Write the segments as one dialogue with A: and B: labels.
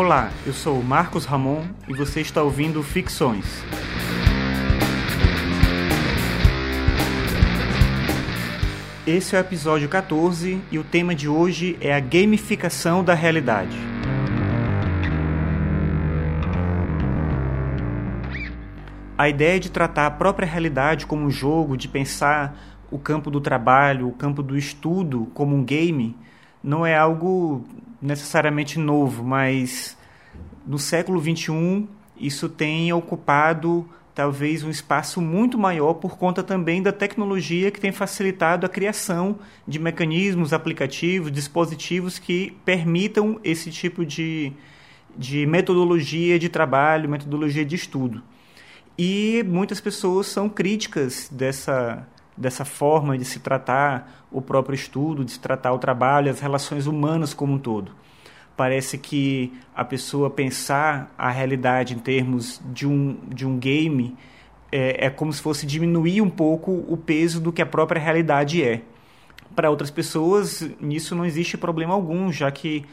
A: Olá, eu sou Marcos Ramon e você está ouvindo Ficções. Esse é o episódio 14 e o tema de hoje é a gamificação da realidade. A ideia de tratar a própria realidade como um jogo, de pensar o campo do trabalho, o campo do estudo como um game, não é algo necessariamente novo, mas no século XXI isso tem ocupado talvez um espaço muito maior por conta também da tecnologia que tem facilitado a criação de mecanismos, aplicativos, dispositivos que permitam esse tipo de, de metodologia de trabalho, metodologia de estudo. E muitas pessoas são críticas dessa, dessa forma de se tratar o próprio estudo, de se tratar o trabalho, as relações humanas como um todo parece que a pessoa pensar a realidade em termos de um, de um game é, é como se fosse diminuir um pouco o peso do que a própria realidade é. Para outras pessoas, nisso não existe problema algum, já que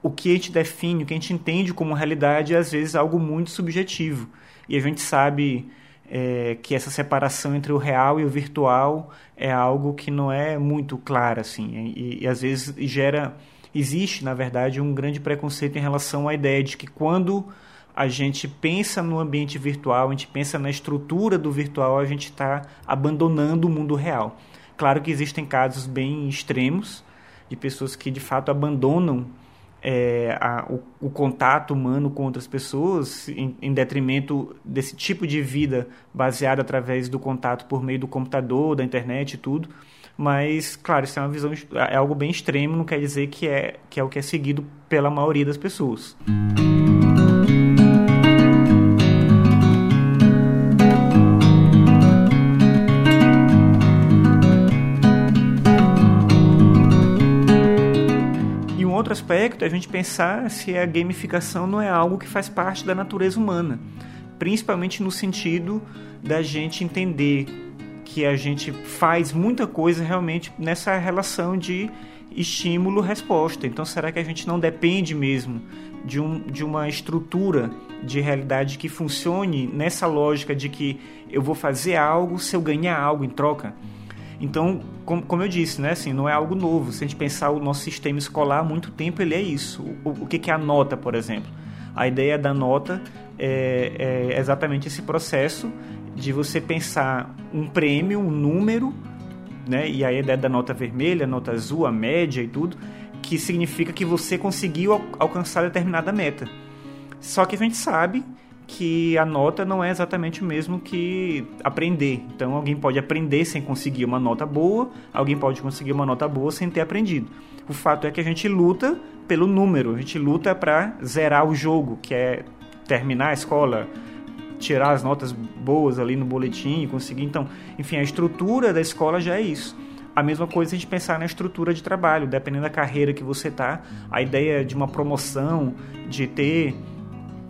A: o que a gente define, o que a gente entende como realidade é às vezes algo muito subjetivo. E a gente sabe é, que essa separação entre o real e o virtual é algo que não é muito claro assim, e, e às vezes gera existe, na verdade, um grande preconceito em relação à ideia de que quando a gente pensa no ambiente virtual, a gente pensa na estrutura do virtual, a gente está abandonando o mundo real. Claro que existem casos bem extremos de pessoas que de fato abandonam é, a, o, o, contato humano com outras pessoas em, em, detrimento desse tipo de vida baseada através do contato por meio do computador, da internet e tudo. Mas, claro, isso é uma visão, é algo bem extremo, não quer dizer que é, que é o que é seguido pela maioria das pessoas. E um outro aspecto é a gente pensar se a gamificação não é algo que faz parte da natureza humana, principalmente no sentido da gente entender que a gente faz muita coisa realmente nessa relação de estímulo-resposta. Então, será que a gente não depende mesmo de, um, de uma estrutura de realidade que funcione nessa lógica de que eu vou fazer algo se eu ganhar algo em troca? Então, como, como eu disse, né, assim, não é algo novo. Se a gente pensar o nosso sistema escolar há muito tempo, ele é isso. O, o que, que é a nota, por exemplo? A ideia da nota é, é exatamente esse processo de você pensar um prêmio, um número, né? E aí a ideia da nota vermelha, nota azul, a média e tudo, que significa que você conseguiu al alcançar determinada meta. Só que a gente sabe que a nota não é exatamente o mesmo que aprender. Então alguém pode aprender sem conseguir uma nota boa, alguém pode conseguir uma nota boa sem ter aprendido. O fato é que a gente luta pelo número, a gente luta para zerar o jogo, que é terminar a escola, tirar as notas boas ali no boletim, conseguir. Então, enfim, a estrutura da escola já é isso. A mesma coisa a gente pensar na estrutura de trabalho, dependendo da carreira que você tá, a ideia de uma promoção, de ter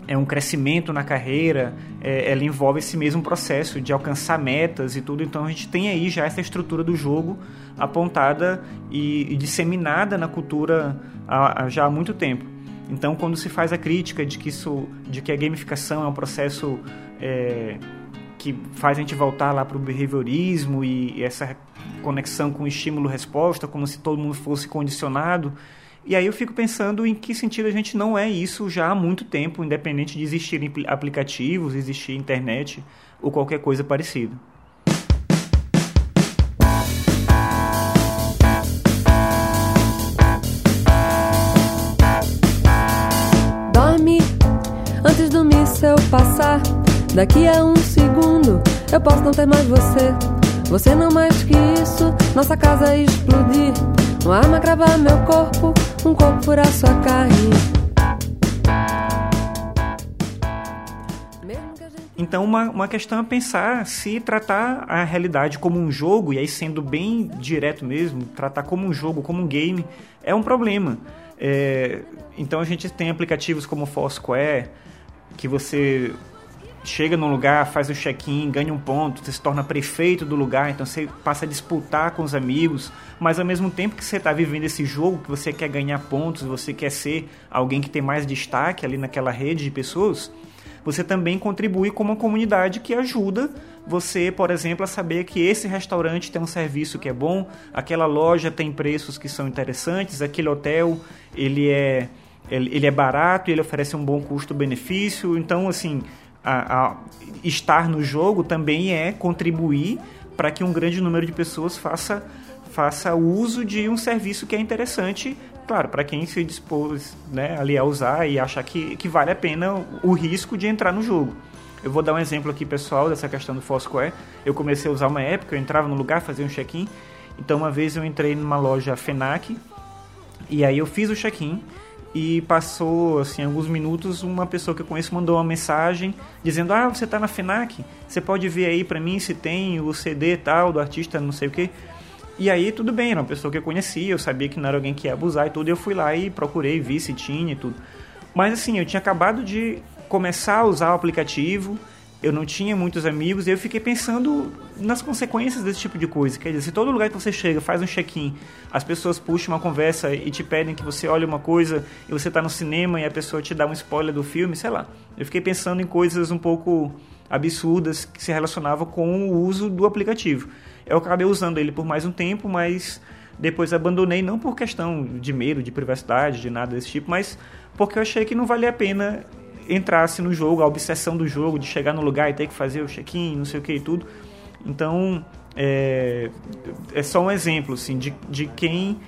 A: é um crescimento na carreira, é, ela envolve esse mesmo processo de alcançar metas e tudo. Então a gente tem aí já essa estrutura do jogo apontada e, e disseminada na cultura há, há já há muito tempo. Então, quando se faz a crítica de que isso, de que a gamificação é um processo é, que faz a gente voltar lá para o behaviorismo e, essa conexão com estímulo-resposta, como se todo mundo fosse condicionado. E aí eu fico pensando em que sentido a gente não é isso já há muito tempo, independente de existirem aplicativos, existir internet ou qualquer coisa parecida.
B: Daqui a um segundo, eu posso não ter mais você. Você não mais que isso, nossa casa explodir. Uma arma cravar meu corpo, um corpo furar sua carne.
A: Então, uma, uma questão é pensar se tratar a realidade como um jogo, e aí sendo bem direto mesmo, tratar como um jogo, como um game, é um problema. É, então, a gente tem aplicativos como Foursquare, que você chega num lugar, faz o check-in, ganha um ponto, você se torna prefeito do lugar, então você passa a disputar com os amigos, mas ao mesmo tempo que você está vivendo esse jogo, que você quer ganhar pontos, você quer ser alguém que tem mais destaque ali naquela rede de pessoas, você também contribui com uma comunidade que ajuda você, por exemplo, a saber que esse restaurante tem um serviço que é bom, aquela loja tem preços que são interessantes, aquele hotel ele é ele é barato, ele oferece um bom custo-benefício, então assim a, a estar no jogo também é contribuir para que um grande número de pessoas faça faça uso de um serviço que é interessante, claro, para quem se dispôs né, ali a usar e achar que, que vale a pena o risco de entrar no jogo. Eu vou dar um exemplo aqui, pessoal, dessa questão do Foursquare. Eu comecei a usar uma época, eu entrava no lugar, fazia um check-in. Então, uma vez eu entrei numa loja FENAC e aí eu fiz o check-in e passou, assim, alguns minutos, uma pessoa que eu conheço mandou uma mensagem dizendo: Ah, você está na FENAC? Você pode ver aí para mim se tem o CD tal do artista, não sei o que. E aí, tudo bem, era uma pessoa que eu conhecia, eu sabia que não era alguém que ia abusar e tudo. E eu fui lá e procurei, vi se tinha e tudo. Mas assim, eu tinha acabado de começar a usar o aplicativo, eu não tinha muitos amigos e eu fiquei pensando nas consequências desse tipo de coisa. Quer dizer, se todo lugar que você chega faz um check-in, as pessoas puxam uma conversa e te pedem que você olhe uma coisa e você está no cinema e a pessoa te dá um spoiler do filme, sei lá. Eu fiquei pensando em coisas um pouco absurdas que se relacionavam com o uso do aplicativo. Eu acabei usando ele por mais um tempo, mas depois abandonei não por questão de medo, de privacidade, de nada desse tipo, mas porque eu achei que não valia a pena entrasse no jogo, a obsessão do jogo, de chegar no lugar e ter que fazer o check-in, não sei o que e tudo. Então, é, é só um exemplo assim, de, de quem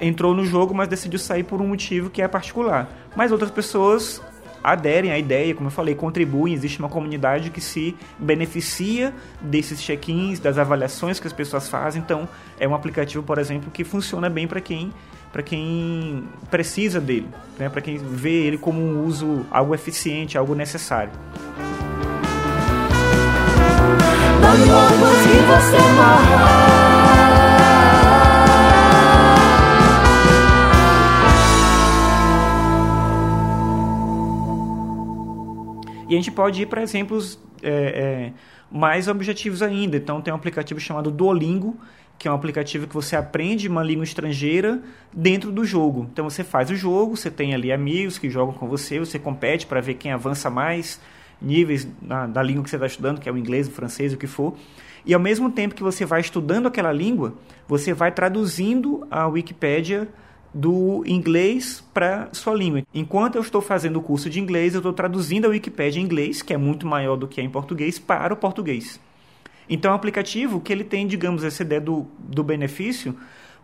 A: entrou no jogo, mas decidiu sair por um motivo que é particular. Mas outras pessoas aderem à ideia, como eu falei, contribuem, existe uma comunidade que se beneficia desses check-ins, das avaliações que as pessoas fazem. Então, é um aplicativo, por exemplo, que funciona bem para quem para quem precisa dele, né? para quem vê ele como um uso, algo eficiente, algo necessário. E a gente pode ir para exemplos é, é, mais objetivos ainda. Então, tem um aplicativo chamado Duolingo, que é um aplicativo que você aprende uma língua estrangeira dentro do jogo. Então você faz o jogo, você tem ali amigos que jogam com você, você compete para ver quem avança mais níveis na, da língua que você está estudando, que é o inglês, o francês, o que for. E ao mesmo tempo que você vai estudando aquela língua, você vai traduzindo a Wikipédia do inglês para sua língua. Enquanto eu estou fazendo o curso de inglês, eu estou traduzindo a Wikipédia em inglês, que é muito maior do que é em português, para o português. Então, é um aplicativo que ele tem, digamos, essa ideia do, do benefício,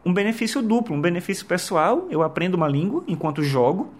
A: um benefício duplo, um benefício pessoal, eu aprendo uma língua enquanto jogo,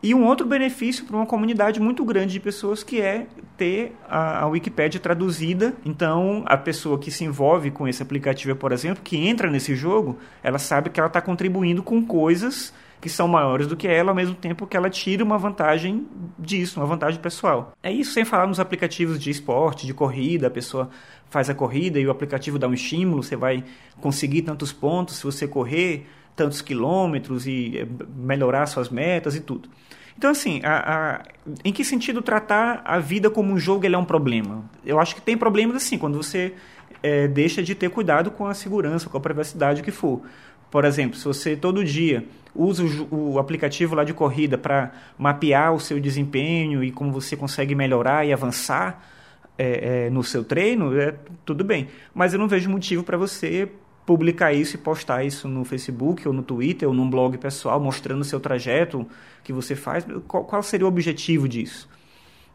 A: e um outro benefício para uma comunidade muito grande de pessoas que é ter a, a Wikipédia traduzida. Então, a pessoa que se envolve com esse aplicativo, por exemplo, que entra nesse jogo, ela sabe que ela está contribuindo com coisas que são maiores do que ela, ao mesmo tempo que ela tira uma vantagem disso, uma vantagem pessoal. É isso sem falar nos aplicativos de esporte, de corrida, a pessoa faz a corrida e o aplicativo dá um estímulo, você vai conseguir tantos pontos se você correr tantos quilômetros e eh, melhorar suas metas e tudo. Então, assim, a, a, em que sentido tratar a vida como um jogo ele é um problema? Eu acho que tem problemas assim, quando você é, deixa de ter cuidado com a segurança, com a privacidade, o que for. Por exemplo, se você todo dia usa o, o aplicativo lá de corrida para mapear o seu desempenho e como você consegue melhorar e avançar é, é, no seu treino, é tudo bem. Mas eu não vejo motivo para você publicar isso e postar isso no Facebook ou no Twitter ou num blog pessoal mostrando o seu trajeto que você faz. Qual, qual seria o objetivo disso?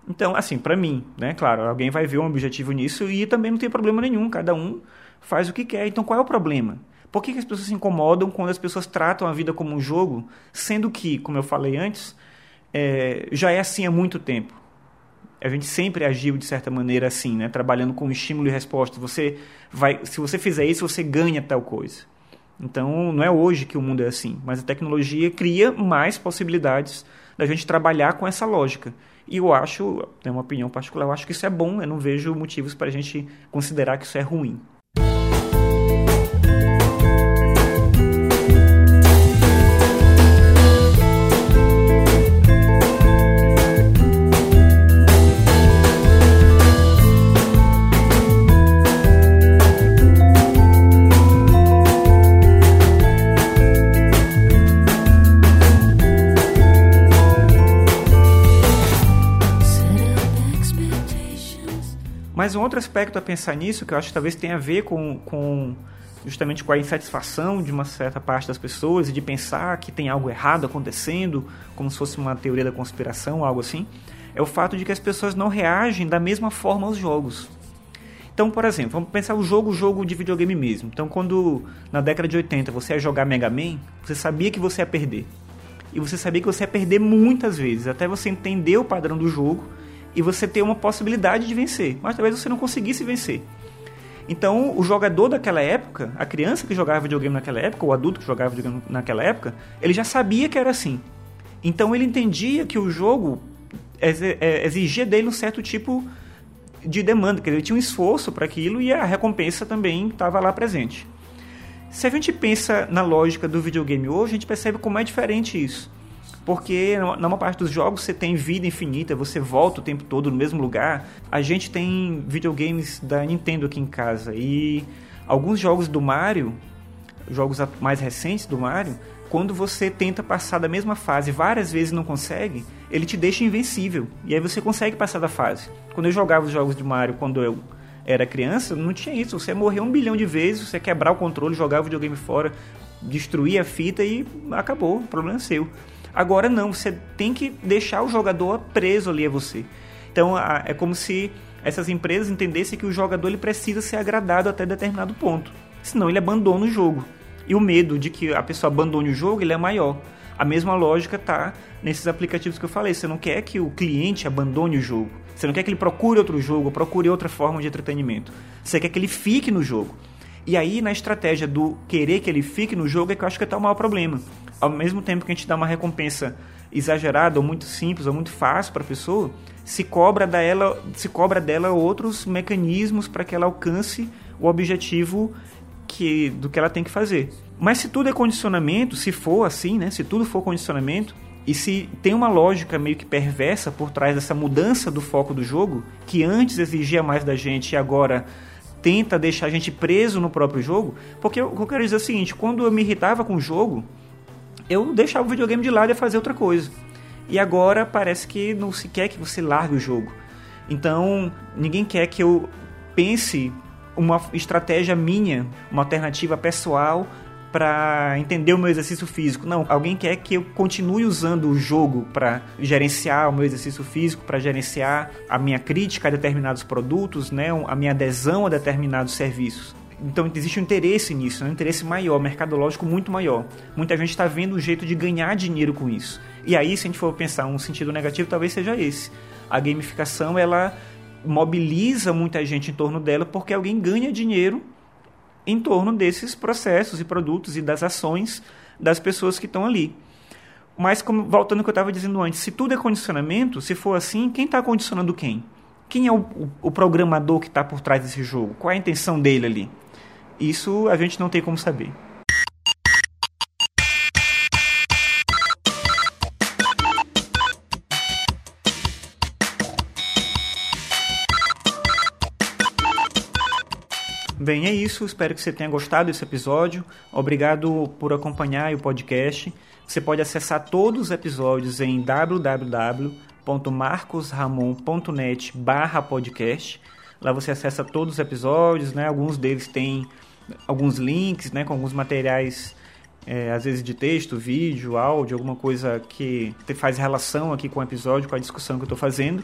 A: Então, assim, para mim, né? Claro, alguém vai ver um objetivo nisso e também não tem problema nenhum. Cada um faz o que quer. Então, qual é o problema? Por que, que as pessoas se incomodam quando as pessoas tratam a vida como um jogo, sendo que, como eu falei antes, é, já é assim há muito tempo? A gente sempre agiu de certa maneira assim, né? Trabalhando com estímulo e resposta. Você vai, se você fizer isso, você ganha tal coisa. Então, não é hoje que o mundo é assim, mas a tecnologia cria mais possibilidades da gente trabalhar com essa lógica. E eu acho, tem uma opinião particular, eu acho que isso é bom, eu não vejo motivos para a gente considerar que isso é ruim. Mas um outro aspecto a pensar nisso, que eu acho que talvez tenha a ver com, com justamente com a insatisfação de uma certa parte das pessoas e de pensar que tem algo errado acontecendo, como se fosse uma teoria da conspiração, algo assim, é o fato de que as pessoas não reagem da mesma forma aos jogos. Então, por exemplo, vamos pensar o jogo, jogo de videogame mesmo. Então, quando na década de 80 você ia jogar Mega Man, você sabia que você ia perder. E você sabia que você ia perder muitas vezes, até você entender o padrão do jogo e você ter uma possibilidade de vencer. Mas talvez você não conseguisse vencer. Então, o jogador daquela época, a criança que jogava videogame naquela época, o adulto que jogava videogame naquela época, ele já sabia que era assim. Então, ele entendia que o jogo é, exigia dele um certo tipo de demanda, que ele tinha um esforço para aquilo e a recompensa também estava lá presente. Se a gente pensa na lógica do videogame hoje, a gente percebe como é diferente isso. Porque na maior parte dos jogos você tem vida infinita, você volta o tempo todo no mesmo lugar. A gente tem videogames da Nintendo aqui em casa e alguns jogos do Mario, jogos mais recentes do Mario, quando você tenta passar da mesma fase várias vezes e não consegue, ele te deixa invencível. E aí você consegue passar da fase. Quando eu jogava os jogos de Mario, quando eu era criança, não tinha isso. Você morreu um bilhão de vezes, você quebrar o controle, jogar o videogame fora, destruir a fita e acabou. O problema é seu. Agora não, você tem que deixar o jogador preso ali a você. Então é como se essas empresas entendessem que o jogador ele precisa ser agradado até determinado ponto. Senão ele abandona o jogo. E o medo de que a pessoa abandone o jogo ele é maior. A mesma lógica está nesses aplicativos que eu falei. Você não quer que o cliente abandone o jogo. Você não quer que ele procure outro jogo, procure outra forma de entretenimento. Você quer que ele fique no jogo. E aí, na estratégia do querer que ele fique no jogo, é que eu acho que está o maior problema. Ao mesmo tempo que a gente dá uma recompensa exagerada, ou muito simples, ou muito fácil para a pessoa, se cobra dela, se cobra dela outros mecanismos para que ela alcance o objetivo que, do que ela tem que fazer. Mas se tudo é condicionamento, se for assim, né? Se tudo for condicionamento, e se tem uma lógica meio que perversa por trás dessa mudança do foco do jogo, que antes exigia mais da gente e agora tenta deixar a gente preso no próprio jogo, porque eu, eu quero dizer é o seguinte, quando eu me irritava com o jogo, eu deixava o videogame de lado e ia fazer outra coisa. E agora parece que não se quer que você largue o jogo. Então, ninguém quer que eu pense uma estratégia minha, uma alternativa pessoal para entender o meu exercício físico. Não, alguém quer que eu continue usando o jogo para gerenciar o meu exercício físico, para gerenciar a minha crítica a determinados produtos, né, a minha adesão a determinados serviços. Então existe um interesse nisso, um interesse maior, mercadológico muito maior. Muita gente está vendo o jeito de ganhar dinheiro com isso. E aí, se a gente for pensar um sentido negativo, talvez seja esse. A gamificação ela mobiliza muita gente em torno dela porque alguém ganha dinheiro em torno desses processos e produtos e das ações das pessoas que estão ali. Mas, como, voltando ao que eu estava dizendo antes, se tudo é condicionamento, se for assim, quem está condicionando quem? Quem é o, o, o programador que está por trás desse jogo? Qual é a intenção dele ali? Isso a gente não tem como saber. Bem, é isso. Espero que você tenha gostado desse episódio. Obrigado por acompanhar o podcast. Você pode acessar todos os episódios em www.marcosramon.net podcast. Lá você acessa todos os episódios, né? Alguns deles têm alguns links, né? Com alguns materiais, é, às vezes de texto, vídeo, áudio, alguma coisa que faz relação aqui com o episódio, com a discussão que eu estou fazendo.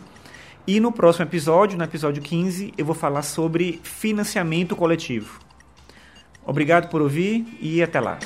A: E no próximo episódio, no episódio 15, eu vou falar sobre financiamento coletivo. Obrigado por ouvir e até lá.